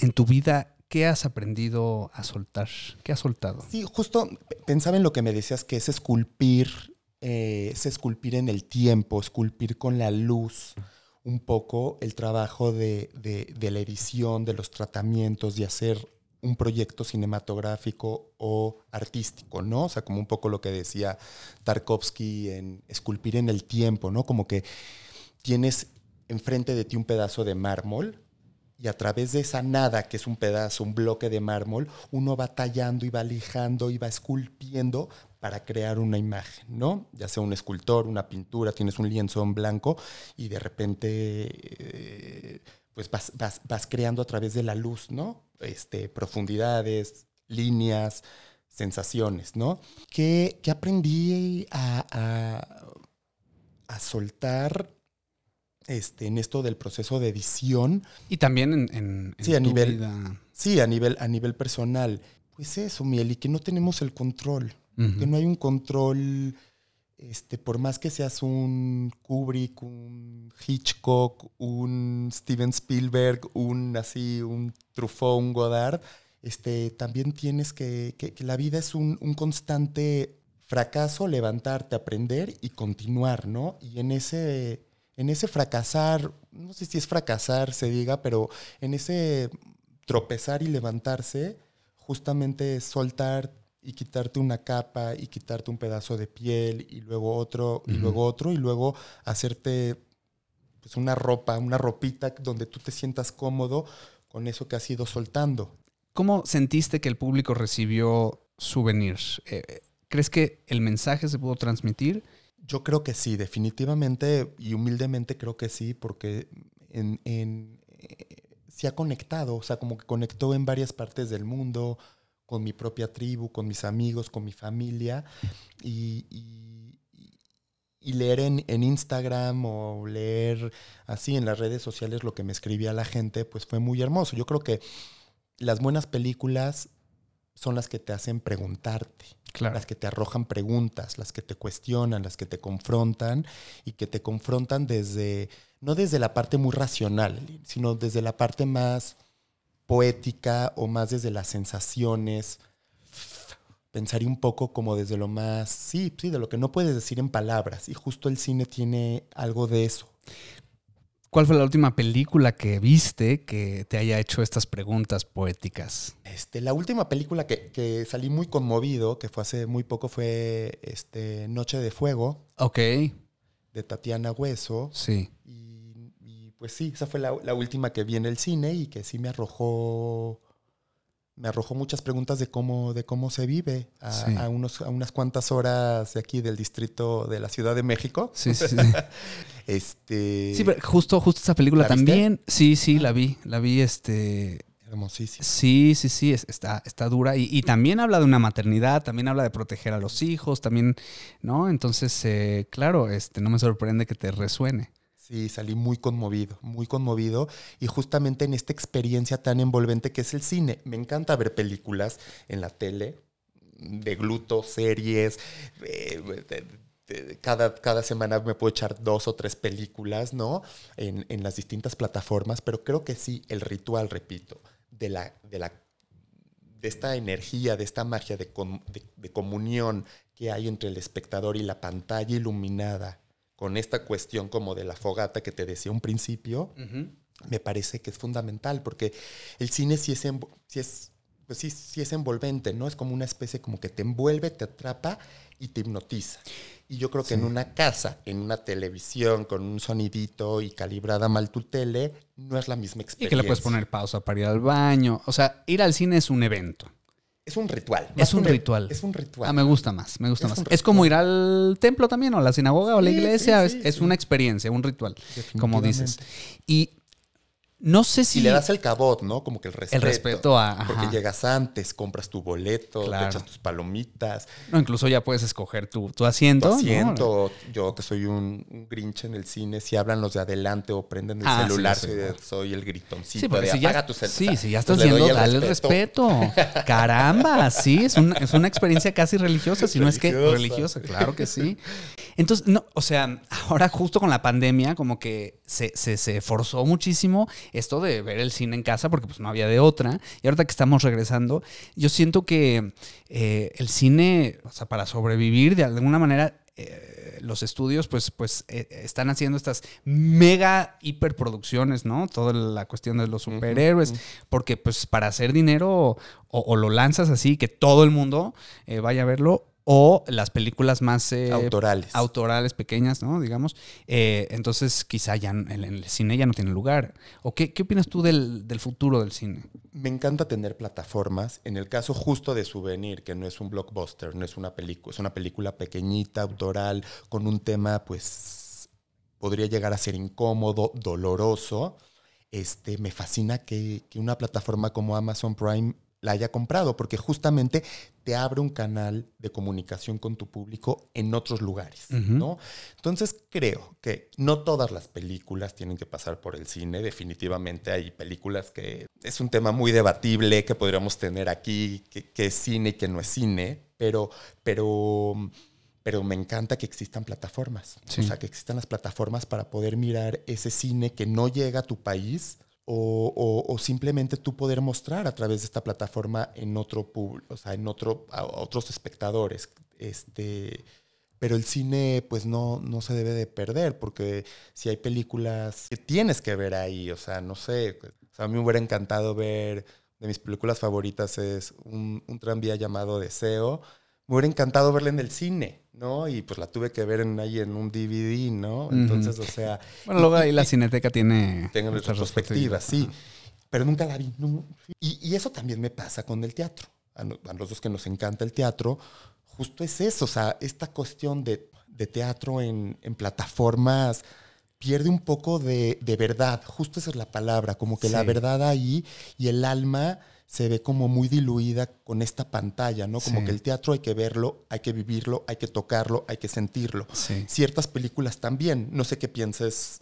en tu vida, qué has aprendido a soltar? ¿Qué has soltado? Sí, justo pensaba en lo que me decías, que es esculpir, eh, es esculpir en el tiempo, esculpir con la luz un poco el trabajo de, de, la edición, de los tratamientos, de hacer un proyecto cinematográfico o artístico, ¿no? O sea, como un poco lo que decía Tarkovsky en esculpir en el tiempo, ¿no? Como que tienes enfrente de ti un pedazo de mármol y a través de esa nada, que es un pedazo, un bloque de mármol, uno va tallando y va lijando y va esculpiendo para crear una imagen, ¿no? Ya sea un escultor, una pintura, tienes un lienzo en blanco y de repente eh, pues vas, vas, vas, creando a través de la luz, ¿no? Este, profundidades, líneas, sensaciones, ¿no? ¿Qué, qué aprendí a, a soltar este, en esto del proceso de edición. Y también en, en, sí, a nivel, vida. Sí, a nivel, a nivel personal. Pues eso, Miel, y que no tenemos el control. Uh -huh. Que no hay un control, este, por más que seas un Kubrick, un Hitchcock, un Steven Spielberg, un así, un Truffaut, un Godard, este, también tienes que, que, que la vida es un, un constante fracaso, levantarte, aprender y continuar, ¿no? Y en ese en ese fracasar, no sé si es fracasar, se diga, pero en ese tropezar y levantarse, justamente es soltar y quitarte una capa y quitarte un pedazo de piel y luego otro y uh -huh. luego otro y luego hacerte pues una ropa, una ropita donde tú te sientas cómodo con eso que has ido soltando. ¿Cómo sentiste que el público recibió Souvenir? Eh, ¿Crees que el mensaje se pudo transmitir? Yo creo que sí, definitivamente y humildemente creo que sí, porque en, en, se ha conectado, o sea, como que conectó en varias partes del mundo, con mi propia tribu, con mis amigos, con mi familia, y, y, y leer en, en, Instagram o leer así en las redes sociales lo que me escribía la gente, pues fue muy hermoso. Yo creo que las buenas películas son las que te hacen preguntarte, claro. las que te arrojan preguntas, las que te cuestionan, las que te confrontan y que te confrontan desde, no desde la parte muy racional, sino desde la parte más poética o más desde las sensaciones. Pensaría un poco como desde lo más, sí, sí, de lo que no puedes decir en palabras. Y justo el cine tiene algo de eso. ¿Cuál fue la última película que viste que te haya hecho estas preguntas poéticas? Este, la última película que, que, salí muy conmovido, que fue hace muy poco, fue este, Noche de Fuego. Ok. De Tatiana Hueso. Sí. Y, y pues sí, esa fue la, la, última que vi en el cine y que sí me arrojó. Me arrojó muchas preguntas de cómo, de cómo se vive a, sí. a, unos, a unas cuantas horas de aquí del distrito de la Ciudad de México. Sí, sí, sí. [laughs] Este. Sí, pero justo, justo esa película también. Sí, sí, la vi. La vi, este. Hermosísima. Sí, sí, sí, está, está dura. Y, y, también habla de una maternidad, también habla de proteger a los hijos, también, ¿no? Entonces, eh, claro, este, no me sorprende que te resuene. Sí, salí muy conmovido, muy conmovido. Y justamente en esta experiencia tan envolvente que es el cine. Me encanta ver películas en la tele, de gluto, series, eh, cada, cada, semana me puedo echar dos o tres películas, ¿no? En, en, las distintas plataformas, pero creo que sí, el ritual, repito, de la, de la de esta energía, de esta magia de, de, comunión que hay entre el espectador y la pantalla iluminada, con esta cuestión como de la fogata que te decía un principio, uh -huh. me parece que es fundamental, porque el cine sí es, sí es pues sí, sí es envolvente, ¿no? Es como una especie como que te envuelve, te atrapa y te hipnotiza. Y yo creo que sí. en una casa, en una televisión, con un sonidito y calibrada mal tu tele, no es la misma experiencia. Y que le puedes poner pausa para ir al baño. O sea, ir al cine es un evento. Es un ritual. Es un, un, ritual. Es un ritual. Ah, me gusta más, me gusta es más. Es como ir al templo también, o a la sinagoga, o a la iglesia. Sí, sí, es, es una experiencia, un ritual, como dices. Y no sé si. Y le das el cabot, ¿no? Como que el respeto. El respeto a. Porque llegas antes, compras tu boleto, claro. te echas tus palomitas. No, incluso ya puedes escoger tu, tu asiento. Tu asiento. ¿no? Yo que soy un, un, grinch en el cine, si hablan los de adelante o prenden el ah, celular, sí, soy, soy, el gritoncito. Sí, porque de, si apaga ya, tu celular. Sí, si ya estás viendo, dale el respeto. Caramba, sí, es una, es una experiencia casi religiosa, si no es que religiosa, claro que sí. Entonces, no, o sea, ahora justo con la pandemia, como que se, se, se forzó muchísimo esto de ver el cine en casa porque pues no había de otra. Y ahorita que estamos regresando, yo siento que eh, el cine, o sea, para sobrevivir de alguna manera... Eh, los estudios pues, pues eh, están haciendo estas mega hiperproducciones, ¿no? Toda la cuestión de los superhéroes, uh -huh. porque pues para hacer dinero o, o, lo lanzas así, que todo el mundo eh, vaya a verlo, o las películas más eh, autorales. autorales, pequeñas, ¿no? Digamos. Eh, entonces, quizá ya en, en el cine ya no tiene lugar. ¿O qué, qué opinas tú del, del futuro del cine? Me encanta tener plataformas. En el caso justo de Souvenir, que no es un blockbuster, no es una película, es una película pequeñita, autoral, con un tema, pues, podría llegar a ser incómodo, doloroso. Este, me fascina que, que una plataforma como Amazon Prime la haya comprado, porque justamente te abre un canal de comunicación con tu público en otros lugares, ¿no? Entonces creo que no todas las películas tienen que pasar por el cine, definitivamente hay películas que es un tema muy debatible que podríamos tener aquí, que, es cine y que no es cine, pero, pero, pero me encanta que existan plataformas, o sea, que existan las plataformas para poder mirar ese cine que no llega a tu país o, simplemente tú poder mostrar a través de esta plataforma en otro público, o sea, en otro, a otros espectadores. Este, pero el cine pues no, no se debe de perder, porque si hay películas que tienes que ver ahí, o sea, no sé, a mí me hubiera encantado ver, de mis películas favoritas es un, un tranvía llamado Deseo, me hubiera encantado verla en el cine, ¿no? Y pues la tuve que ver en, ahí en un DVD, ¿no? Entonces, o sea... Bueno, luego ahí la Cineteca tiene... Tengo nuestras perspectivas, sí. Pero nunca la vi. y, eso también me pasa con el teatro. A, los dos que nos encanta el teatro, justo es eso, o sea, esta cuestión de, teatro en, plataformas pierde un poco de, verdad, justo esa es la palabra, como que la verdad ahí y el alma se ve como muy diluida con esta pantalla, ¿no? Como que el teatro hay que verlo, hay que vivirlo, hay que tocarlo, hay que sentirlo. Ciertas películas también, no sé qué pienses,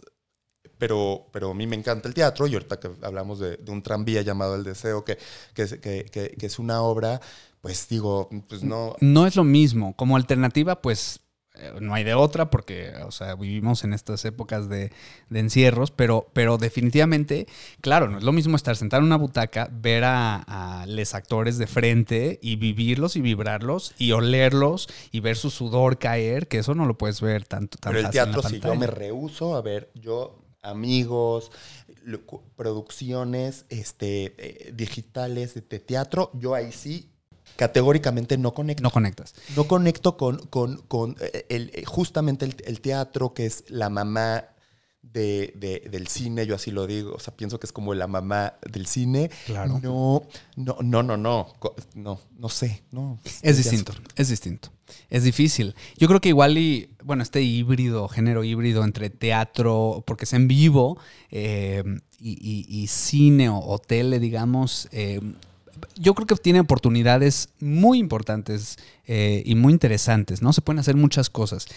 pero, pero a mí me encanta el teatro y ahorita que hablamos de, un tranvía llamado El Deseo, que, que, que, que es una obra, pues digo, pues no... No es lo mismo, como alternativa, pues no hay de otra porque, o sea, vivimos en estas épocas de, encierros, pero, pero definitivamente, claro, no es lo mismo estar sentado en una butaca, ver a, los actores de frente y vivirlos y vibrarlos y olerlos y ver su sudor caer, que eso no lo puedes ver tanto tan Pero el teatro, si yo me rehuso a ver, yo, amigos, producciones este, eh, digitales de teatro, yo ahí sí categóricamente no conecto. No conectas. No conecto con, con, con eh, el, eh, justamente el, teatro, que es la mamá de, del cine, yo así lo digo, o sea, pienso que es como la mamá del cine. Claro. No, no, no, no, no, no, no sé, no. Es distinto, es distinto. Es difícil. Yo creo que igual y, bueno, este híbrido, género híbrido entre teatro, porque es en vivo, eh, y, cine o, tele, digamos, yo creo que tiene oportunidades muy importantes eh, y muy interesantes, ¿no? Se pueden hacer muchas cosas.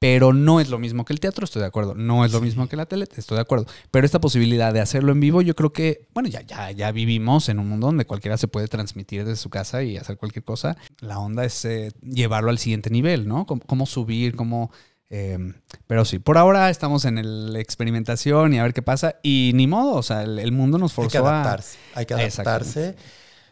Pero no es lo mismo que el teatro, estoy de acuerdo. No es lo mismo que la tele, estoy de acuerdo. Pero esta posibilidad de hacerlo en vivo, yo creo que, bueno, ya, ya, ya vivimos en un mundo donde cualquiera se puede transmitir desde su casa y hacer cualquier cosa. La onda es eh, llevarlo al siguiente nivel, ¿no? cómo subir, cómo Em, pero sí, por ahora estamos en la experimentación y a ver qué pasa. Y ni modo, o sea, el, mundo nos forzó hay que adaptarse, Hay que adaptarse.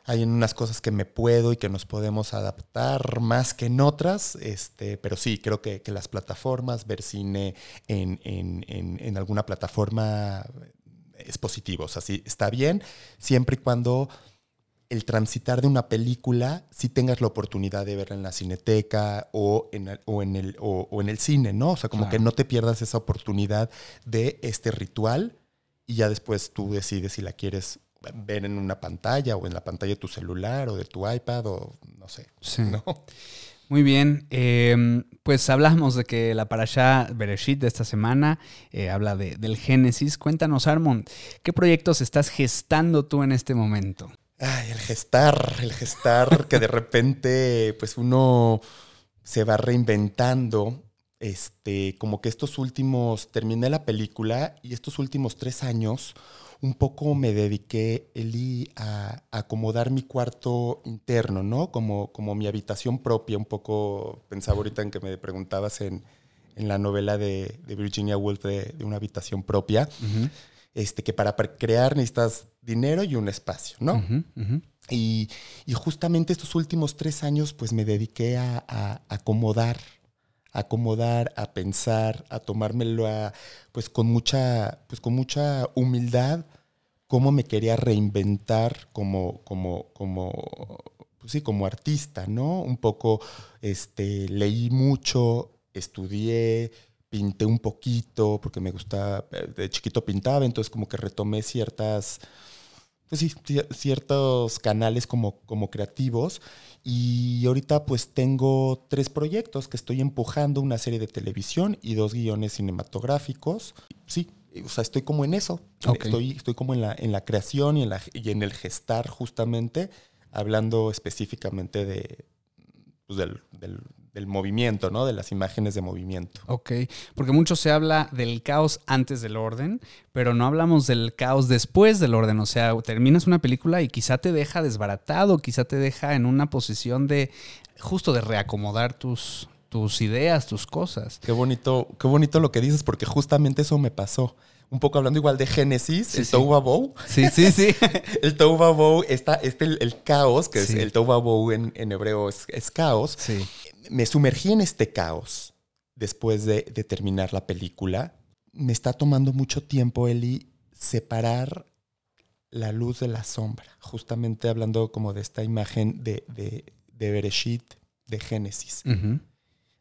Hay unas cosas que me puedo y que nos podemos adaptar más que en otras, este, pero sí, creo que, las plataformas, ver cine en, en, alguna plataforma es positivo. O sea, sí, está bien, siempre y cuando el transitar de una película, si tengas la oportunidad de verla en la cineteca o en el, o en el, o, en el cine, ¿no? O sea, como que no te pierdas esa oportunidad de este ritual y ya después tú decides si la quieres ver en una pantalla o en la pantalla de tu celular o de tu iPad o no sé. Sí. ¿no? Muy bien, em, pues hablamos de que la parasha Bereshit de esta semana eh, habla de, del Génesis. Cuéntanos, Armond, ¿qué proyectos estás gestando tú en este momento? Ay, el gestar, el gestar que de repente pues uno se va reinventando. Este, como que estos últimos, terminé la película y estos últimos tres años un poco me dediqué, a, acomodar mi cuarto interno, ¿no? Como, como mi habitación propia, un poco, pensaba ahorita en que me preguntabas en, en la novela de, Virginia Woolf de, una habitación propia este, que para crear necesitas dinero y un espacio, ¿no? Y, justamente estos últimos tres años, pues me dediqué a, acomodar, a acomodar, a pensar, a tomármelo a, pues con mucha, pues con mucha humildad, cómo me quería reinventar como, como, como, pues sí, como artista, ¿no? Un poco, este, leí mucho, estudié, pinté un poquito, porque me gusta, eh, de chiquito pintaba, entonces como que retomé ciertas, pues sí, ciertos canales como, como creativos. Y ahorita pues tengo tres proyectos que estoy empujando, una serie de televisión y dos guiones cinematográficos. Sí, o sea, estoy como en eso. Estoy, estoy como en la, en la creación y en, la, y en el gestar justamente, hablando específicamente de, pues, del, del, del movimiento, ¿no? De las imágenes de movimiento. Ok, porque mucho se habla del caos antes del orden, pero no hablamos del caos después del orden. O sea, terminas una película y quizá te deja desbaratado, quizá te deja en una posición de justo de reacomodar tus, tus ideas, tus cosas. Qué bonito, qué bonito lo que dices, porque justamente eso me pasó un poco hablando igual de Génesis, el sí. Bow. Sí, sí, sí. [laughs] el Bow, está, este, el, caos, que es el Tova Bow en, hebreo es, es, caos. Me sumergí en este caos después de, terminar la película. Me está tomando mucho tiempo, Eli, separar la luz de la sombra, justamente hablando como de esta imagen de, de, de Bereshit, de Génesis.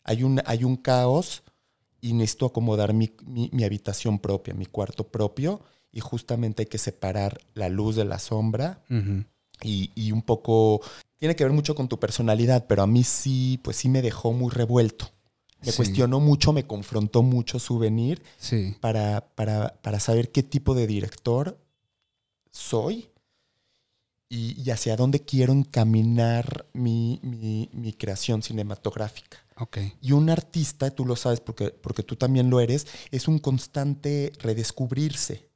hay, un, hay un caos y necesito acomodar mi, habitación propia, mi cuarto propio, y justamente hay que separar la luz de la sombra y, y, un poco tiene que ver mucho con tu personalidad, pero a mí sí, pues sí me dejó muy revuelto. Me cuestionó mucho, me confrontó mucho su venir para, para, saber qué tipo de director soy y, hacia dónde quiero encaminar mi, mi, creación cinematográfica. Okay. Y un artista, tú lo sabes porque, porque tú también lo eres, es un constante redescubrirse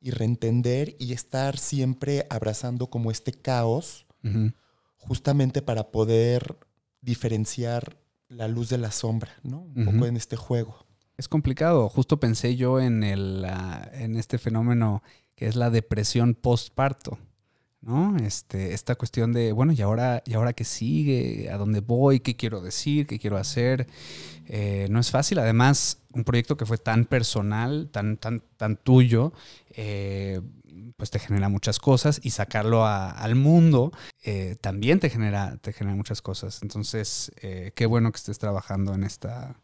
y reentender y estar siempre abrazando como este caos justamente para poder diferenciar la luz de la sombra, ¿no? Un poco en este juego. Es complicado. Justo pensé yo en, el, en este fenómeno que es la depresión postparto. ¿No? Este, esta cuestión de, bueno, ¿y ahora, ¿y ahora qué sigue? ¿A dónde voy? ¿Qué quiero decir? ¿Qué quiero hacer? Eh, no es fácil. Además, un proyecto que fue tan personal, tan, tan, tan tuyo, eh, pues te genera muchas cosas y sacarlo al mundo eh, también te genera, te genera muchas cosas. Entonces, qué bueno que estés trabajando en esta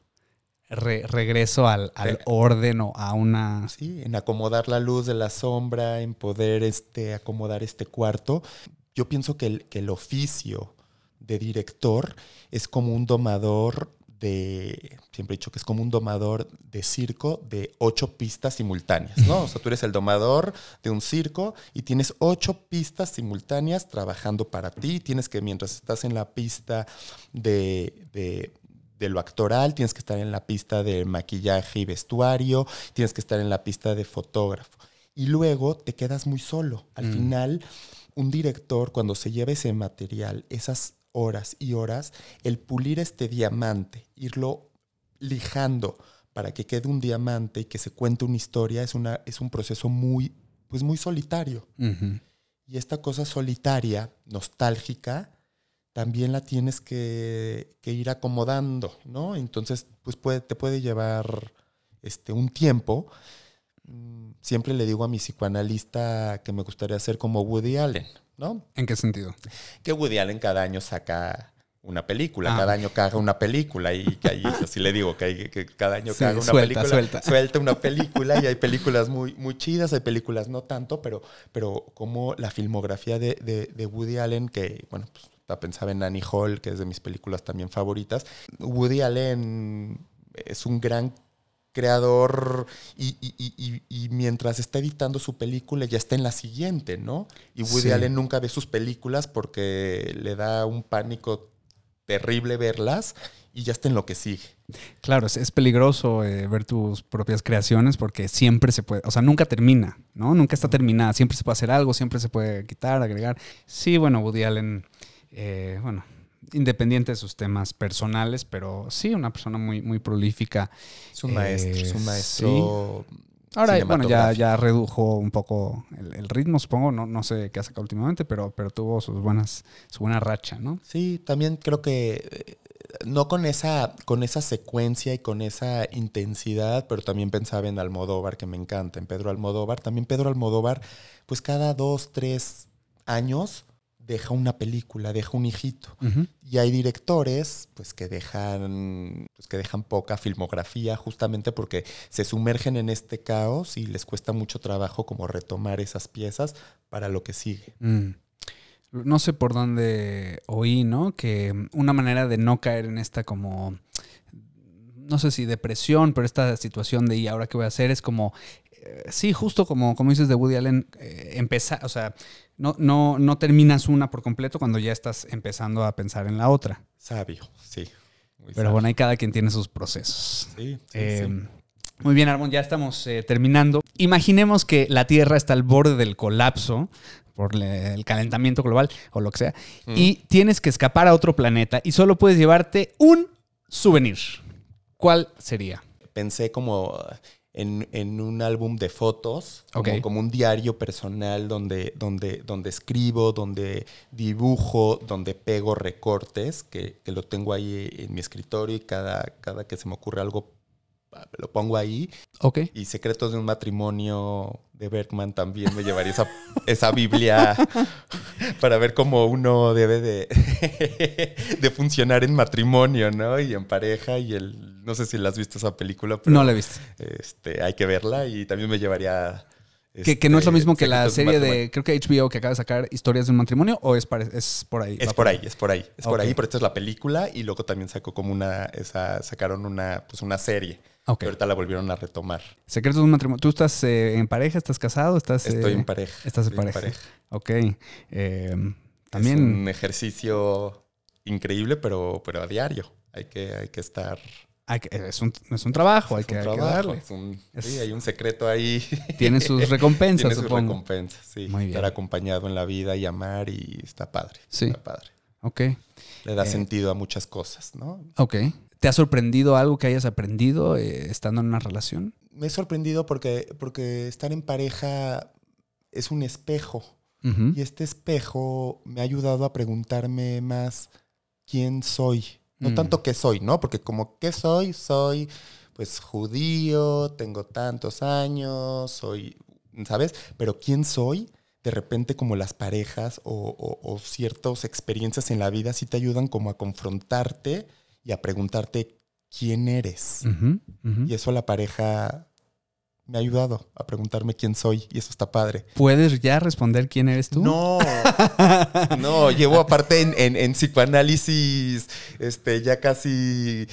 regreso al, orden o a una... Sí, en acomodar la luz de la sombra, en poder este, acomodar este cuarto. Yo pienso que el, que el oficio de director es como un domador siempre he dicho que es como un domador de circo de ocho pistas simultáneas, ¿no? O sea, tú eres el domador de un circo y tienes ocho pistas simultáneas trabajando para ti. Tienes que, mientras estás en la pista de, de de lo actoral, tienes que estar en la pista de maquillaje y vestuario, tienes que estar en la pista de fotógrafo. Y luego te quedas muy solo. Al mm. final, un director, cuando se lleva ese material, esas horas y horas el pulir este diamante, irlo lijando para que quede un diamante y que se cuente una historia, es, una, es un proceso muy, pues muy solitario. Y esta cosa solitaria, nostálgica, también la tienes que, que ir acomodando, ¿no? Entonces, pues puede, te puede llevar este, un tiempo. Mm, siempre le digo a mi psicoanalista que me gustaría ser como Woody Allen, ¿no? ¿En qué sentido? Que Woody Allen cada año saca una película, ah. cada año caga una película y que ahí, [laughs] así le digo, que, cada año caga una película, suelta. suelta. una película y hay películas muy, muy chidas, hay películas no tanto, pero, pero como la filmografía de, de, Woody Allen, que, bueno, pues pensaba en Annie Hall, que es de mis películas también favoritas, Woody Allen es un gran creador y, mientras está editando su película ya está en la siguiente, ¿no? Y Woody Allen nunca ve sus películas porque le da un pánico terrible verlas y ya está en lo que sigue. Claro, es, peligroso eh, ver tus propias creaciones porque siempre se puede, o sea, nunca termina, ¿no? Nunca está terminada, siempre se puede hacer algo, siempre se puede quitar, agregar. Sí, bueno, Woody Allen, eh, bueno, independiente de sus temas personales, pero sí, una persona muy, muy prolífica. Es un maestro, es un maestro. Ahora, bueno, ya, ya redujo un poco el, ritmo, supongo, no, no sé qué ha sacado últimamente, pero, pero tuvo sus buenas, su buena racha, ¿no? Sí, también creo que eh, no con esa, con esa secuencia y con esa intensidad, pero también pensaba en Almodóvar, que me encanta, en Pedro Almodóvar. También Pedro Almodóvar, pues cada dos, tres años deja una película, deja un hijito. Y hay directores pues que dejan pues, que dejan poca filmografía justamente porque se sumergen en este caos y les cuesta mucho trabajo como retomar esas piezas para lo que sigue. Mm. No sé por dónde oí, ¿no? Que una manera de no caer en esta como no sé si depresión, pero esta situación de y ahora qué voy a hacer es como sí, justo como, como dices de Woody Allen, eh, empezar, o sea, no, no, no terminas una por completo cuando ya estás empezando a pensar en la otra. Sabio, sí. Pero bueno, hay cada quien tiene sus procesos. Sí, eh, Muy bien, Armón, ya estamos terminando. Imaginemos que la Tierra está al borde del colapso por el calentamiento global o lo que sea, mm. y tienes que escapar a otro planeta y solo puedes llevarte un souvenir. ¿Cuál sería? Pensé como en, un álbum de fotos, como, un diario personal donde, donde, donde escribo, donde dibujo, donde pego recortes, que, que, lo tengo ahí en mi escritorio y cada, cada que se me ocurre algo lo pongo ahí. Ok. Y Secretos de un matrimonio de Bergman también me llevaría esa, [laughs] esa Biblia [laughs] para ver cómo uno debe de, [laughs] de funcionar en matrimonio, ¿no? Y en pareja y el... No sé si la has visto esa película, pero... No la he visto. Este, hay que verla y también me llevaría... que, no es lo este, mismo que la serie de, creo que HBO que acaba de sacar Historias de un matrimonio, o es, es por ahí. Es por ahí, es por ahí, es por ahí, pero esta es la película y luego también sacó como una, esa, sacaron una, pues una serie ahorita la volvieron a retomar. Secretos de un matrimonio. ¿Tú estás eh, en pareja? ¿Estás casado? ¿Estás, Estoy en eh, pareja. Estás en pareja. Ok. Eh, también... Es un ejercicio increíble, pero, pero a diario. Hay que, hay que estar... es, un, es, un, trabajo, hay, que, darle. sí, hay un secreto ahí. Tiene sus [laughs] recompensas, Tiene sus recompensas, sí. Muy bien. Estar acompañado en la vida y amar y está padre. Sí. Está padre. Ok. Le da sentido a muchas cosas, ¿no? Ok. ¿Te ha sorprendido algo que hayas aprendido eh, estando en una relación? Me he sorprendido porque, porque estar en pareja es un espejo. Y este espejo me ha ayudado a preguntarme más quién soy. No mm. tanto qué soy, ¿no? Porque como qué soy, soy pues judío, tengo tantos años, soy, ¿sabes? Pero quién soy, de repente como las parejas o, o ciertas experiencias en la vida sí te ayudan como a confrontarte y a preguntarte quién eres. Y eso la pareja me ha ayudado a preguntarme quién soy y eso está padre. ¿Puedes ya responder quién eres tú? No, [laughs] no, llevo aparte en, en, psicoanálisis este, ya casi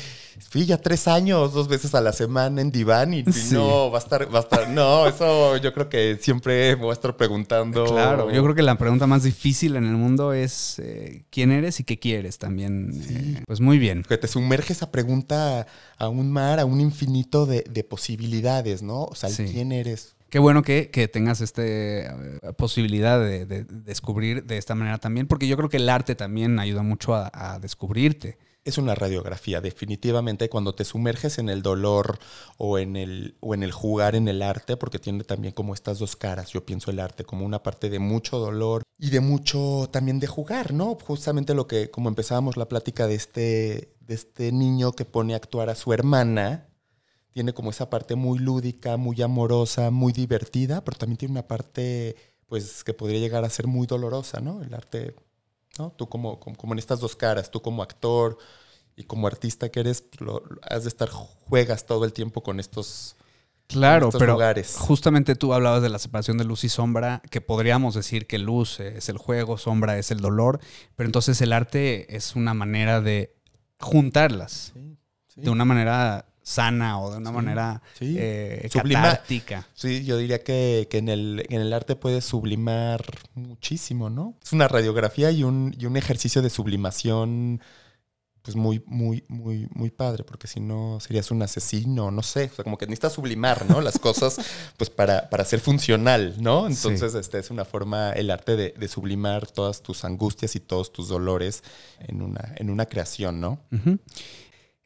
fui ya tres años, dos veces a la semana en diván y, no, va a estar, va a estar, no, eso yo creo que siempre voy a estar preguntando. Claro, yo creo que la pregunta más difícil en el mundo es eh, quién eres y qué quieres también. Eh, pues muy bien. Que te sumerge esa pregunta a un mar, a un infinito de, posibilidades, ¿no? O sea, quién eres. Qué bueno que, tengas esta eh, posibilidad de, descubrir de esta manera también, porque yo creo que el arte también ayuda mucho a descubrirte es una radiografía. Definitivamente cuando te sumerges en el dolor o en el, o en el jugar en el arte, porque tiene también como estas dos caras, yo pienso el arte como una parte de mucho dolor y de mucho también de jugar, ¿no? Justamente lo que, como empezábamos la plática de este, de este niño que pone a actuar a su hermana, tiene como esa parte muy lúdica, muy amorosa, muy divertida, pero también tiene una parte pues que podría llegar a ser muy dolorosa, ¿no? El arte Tú como, como, en estas dos caras, tú como actor y como artista que eres, lo, has de estar, juegas todo el tiempo con estos, Claro, pero justamente tú hablabas de la separación de luz y sombra, que podríamos decir que luz es el juego, sombra es el dolor, pero entonces el arte es una manera de juntarlas de una manera sana o de una manera eh, catártica. Sí, yo diría que, en, el, en, el, arte puedes sublimar muchísimo, ¿no? Es una radiografía y un, y un ejercicio de sublimación pues muy, muy, muy, muy padre, porque si no serías un asesino, no sé, o sea, como que necesitas sublimar, ¿no? Las cosas, [laughs] pues para, para ser funcional, ¿no? Entonces, este es una forma, el arte de, de, sublimar todas tus angustias y todos tus dolores en una, en una creación, ¿no?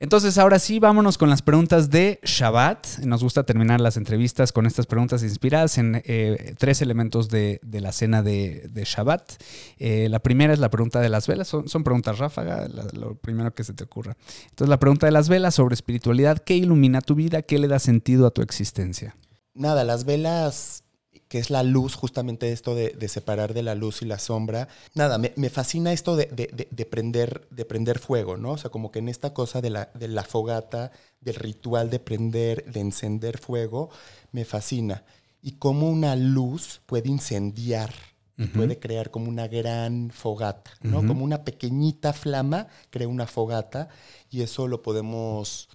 Entonces, ahora sí, vámonos con las preguntas de Shabbat. Nos gusta terminar las entrevistas con estas preguntas inspiradas en eh, tres elementos de, la cena de, Shabbat. Eh, la primera es la pregunta de las velas. Son, preguntas ráfaga, lo primero que se te ocurra. Entonces, la pregunta de las velas sobre espiritualidad. ¿Qué ilumina tu vida? ¿Qué le da sentido a tu existencia? Nada, las velas que es la luz, justamente esto de, separar de la luz y la sombra. Nada, me, fascina esto de, de, prender, de prender fuego, ¿no? O sea, como que en esta cosa de la, de la fogata, del ritual de prender, de encender fuego, me fascina. Y cómo una luz puede incendiar y puede crear como una gran fogata, ¿no? Como una pequeñita flama crea una fogata y eso lo podemos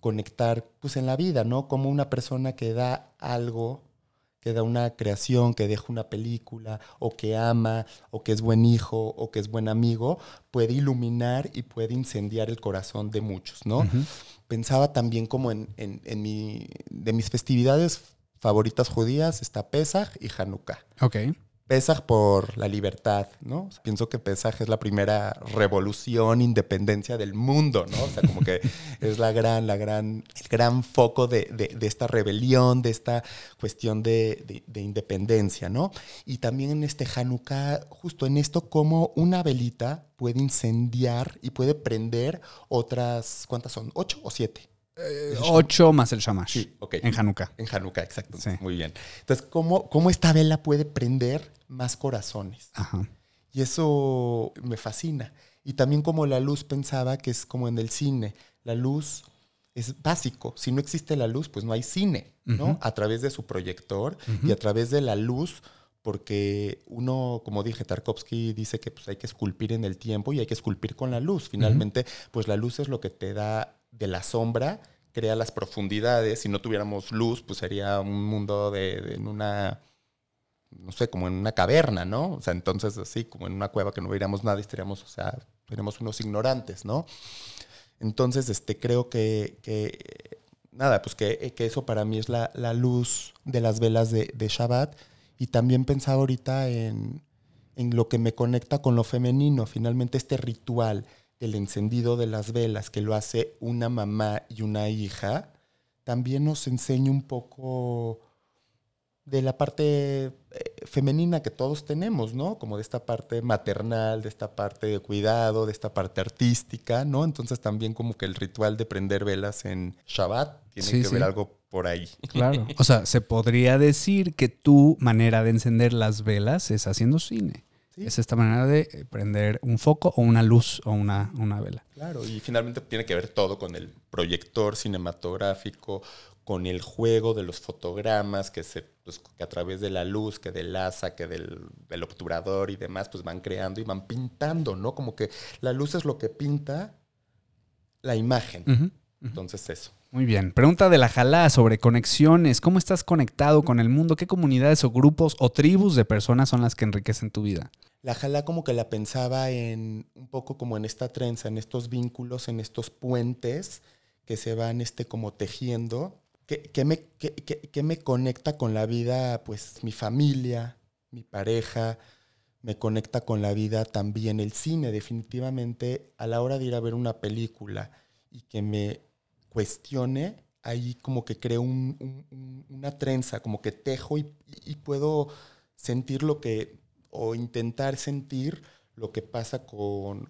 conectar pues en la vida, ¿no? Como una persona que da algo, que da una creación, que deja una película, o que ama, o que es buen hijo, o que es buen amigo, puede iluminar y puede incendiar el corazón de muchos, ¿no? Pensaba también como en, en, mi, de mis festividades favoritas judías está Pesach y Hanukkah. Ok. Pesaj por la libertad, ¿no? pienso que Pesaj es la primera revolución, independencia del mundo, ¿no? O sea, como que [laughs] es la gran, la gran, el gran foco de, esta rebelión, de esta cuestión de, independencia, ¿no? Y también en este Hanukkah, justo en esto, como una velita puede incendiar y puede prender otras, ¿cuántas son? ¿Ocho o siete? Eh, ocho más el shamash. Sí, ok. En Hanukkah. En Hanukkah, exacto. Sí. Muy bien. Entonces, ¿cómo, ¿cómo esta vela puede prender más corazones? Ajá. Y eso me fascina. Y también como la luz pensaba que es como en el cine. La luz es básico. Si no existe la luz, pues no hay cine, ¿no? A través de su proyector y a través de la luz, porque uno, como dije, Tarkovsky dice que pues, hay que esculpir en el tiempo y hay que esculpir con la luz. Finalmente, pues la luz es lo que te da de la sombra crea las profundidades. Si no tuviéramos luz, pues sería un mundo de, en una, no sé, como en una caverna, ¿no? O sea, entonces así, como en una cueva que no veríamos nada y estaríamos, o sea, seríamos unos ignorantes, ¿no? Entonces, este, creo que, que nada, pues que, que, eso para mí es la, la luz de las velas de, de, Shabbat. Y también pensaba ahorita en, en lo que me conecta con lo femenino, finalmente este ritual, el encendido de las velas que lo hace una mamá y una hija, también nos enseña un poco de la parte eh, femenina que todos tenemos, ¿no? Como de esta parte maternal, de esta parte de cuidado, de esta parte artística, ¿no? Entonces también como que el ritual de prender velas en Shabbat tiene que ver algo por ahí. Claro. O sea, se podría decir que tu manera de encender las velas es haciendo cine. Es esta manera de eh, prender un foco o una luz o una, una vela. Claro, y finalmente tiene que ver todo con el proyector cinematográfico, con el juego de los fotogramas que, se, pues, que a través de la luz, que del asa, que del, obturador y demás, pues van creando y van pintando, ¿no? Como que la luz es lo que pinta la imagen. Entonces eso. Muy bien. Pregunta de la Jalá sobre conexiones. ¿Cómo estás conectado con el mundo? ¿Qué comunidades o grupos o tribus de personas son las que enriquecen tu vida? La Jalá como que la pensaba en un poco como en esta trenza, en estos vínculos, en estos puentes que se van este, como tejiendo. ¿Qué, me, qué, me conecta con la vida? Pues mi familia, mi pareja, me conecta con la vida también el cine, definitivamente a la hora de ir a ver una película y que me cuestione, ahí como que creo una trenza, como que tejo y, puedo sentir lo que, o intentar sentir lo que pasa con,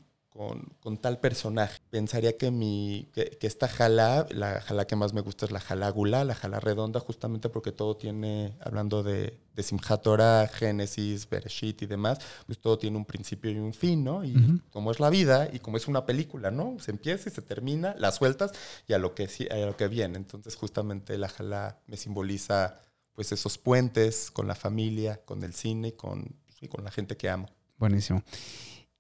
con, tal personaje. Pensaría que, mi, que, esta jala, la jala que más me gusta es la jala gula, la jala redonda, justamente porque todo tiene, hablando de, de Simchat Génesis, Bereshit y demás, pues todo tiene un principio y un fin, ¿no? Y como es la vida y como es una película, ¿no? Se empieza y se termina, la sueltas y a lo que, a lo que viene. Entonces justamente la jala me simboliza pues esos puentes con la familia, con el cine con, y con la gente que amo. Buenísimo.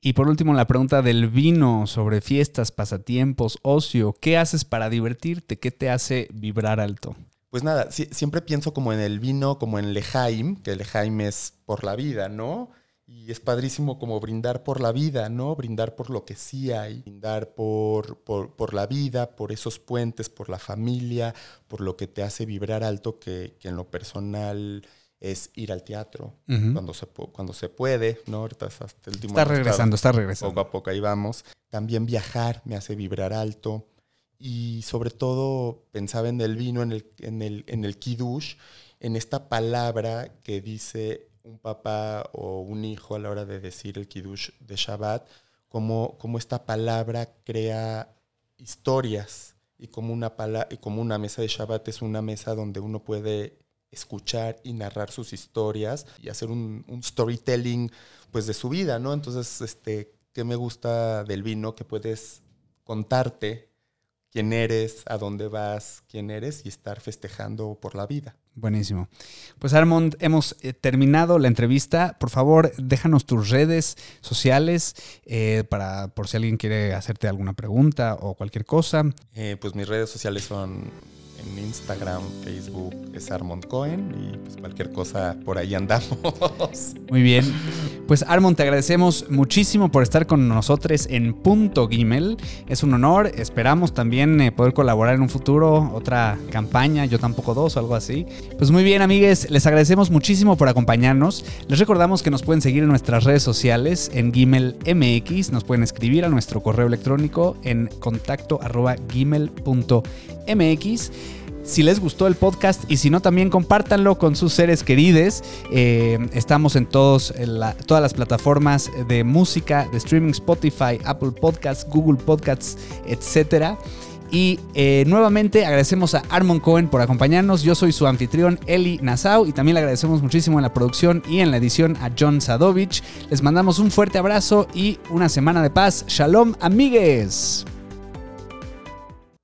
Y por último, la pregunta del vino sobre fiestas, pasatiempos, ocio. ¿Qué haces para divertirte? ¿Qué te hace vibrar alto? Pues nada, siempre pienso como en el vino, como en Lejaim, que Lejaim es por la vida, ¿no? Y es padrísimo como brindar por la vida, ¿no? Brindar por lo que sí hay, brindar por, por, por la vida, por esos puentes, por la familia, por lo que te hace vibrar alto, que, que en lo personal es ir al teatro cuando, se, cuando se puede, ¿no? Ahorita hasta el último Está regresando, está regresando. Poco a poco ahí vamos. También viajar me hace vibrar alto. Y sobre todo pensaba en el vino, en el, en el, en el kiddush, en esta palabra que dice un papá o un hijo a la hora de decir el kiddush de Shabbat, como, como esta palabra crea historias y como una, pala y como una mesa de Shabbat es una mesa donde uno puede escuchar y narrar sus historias y hacer un, un storytelling pues de su vida, ¿no? Entonces, este, ¿qué me gusta del vino? Que puedes contarte quién eres, a dónde vas, quién eres y estar festejando por la vida. Buenísimo. Pues Armand, hemos eh, terminado la entrevista. Por favor, déjanos tus redes sociales eh, para por si alguien quiere hacerte alguna pregunta o cualquier cosa. Eh, pues mis redes sociales son en Instagram, Facebook es Armond Cohen y pues cualquier cosa por ahí andamos. [laughs] Muy bien. Pues Armond, te agradecemos muchísimo por estar con nosotros en Punto Gimel. Es un honor. Esperamos también eh, poder colaborar en un futuro, otra campaña, yo tampoco dos o algo así. Pues muy bien, amigues, les agradecemos muchísimo por acompañarnos. Les recordamos que nos pueden seguir en nuestras redes sociales en Gimel MX. Nos pueden escribir a nuestro correo electrónico en contacto arroba gimel.mx si les gustó el podcast y si no, también compártanlo con sus seres queridos. Eh, estamos en, todos, todas las plataformas de música, de streaming, Spotify, Apple Podcasts, Google Podcasts, etc. Y eh, nuevamente agradecemos a Armon Cohen por acompañarnos. Yo soy su anfitrión Eli Nassau y también le agradecemos muchísimo en la producción y en la edición a John Sadovich. Les mandamos un fuerte abrazo y una semana de paz. Shalom, amigues.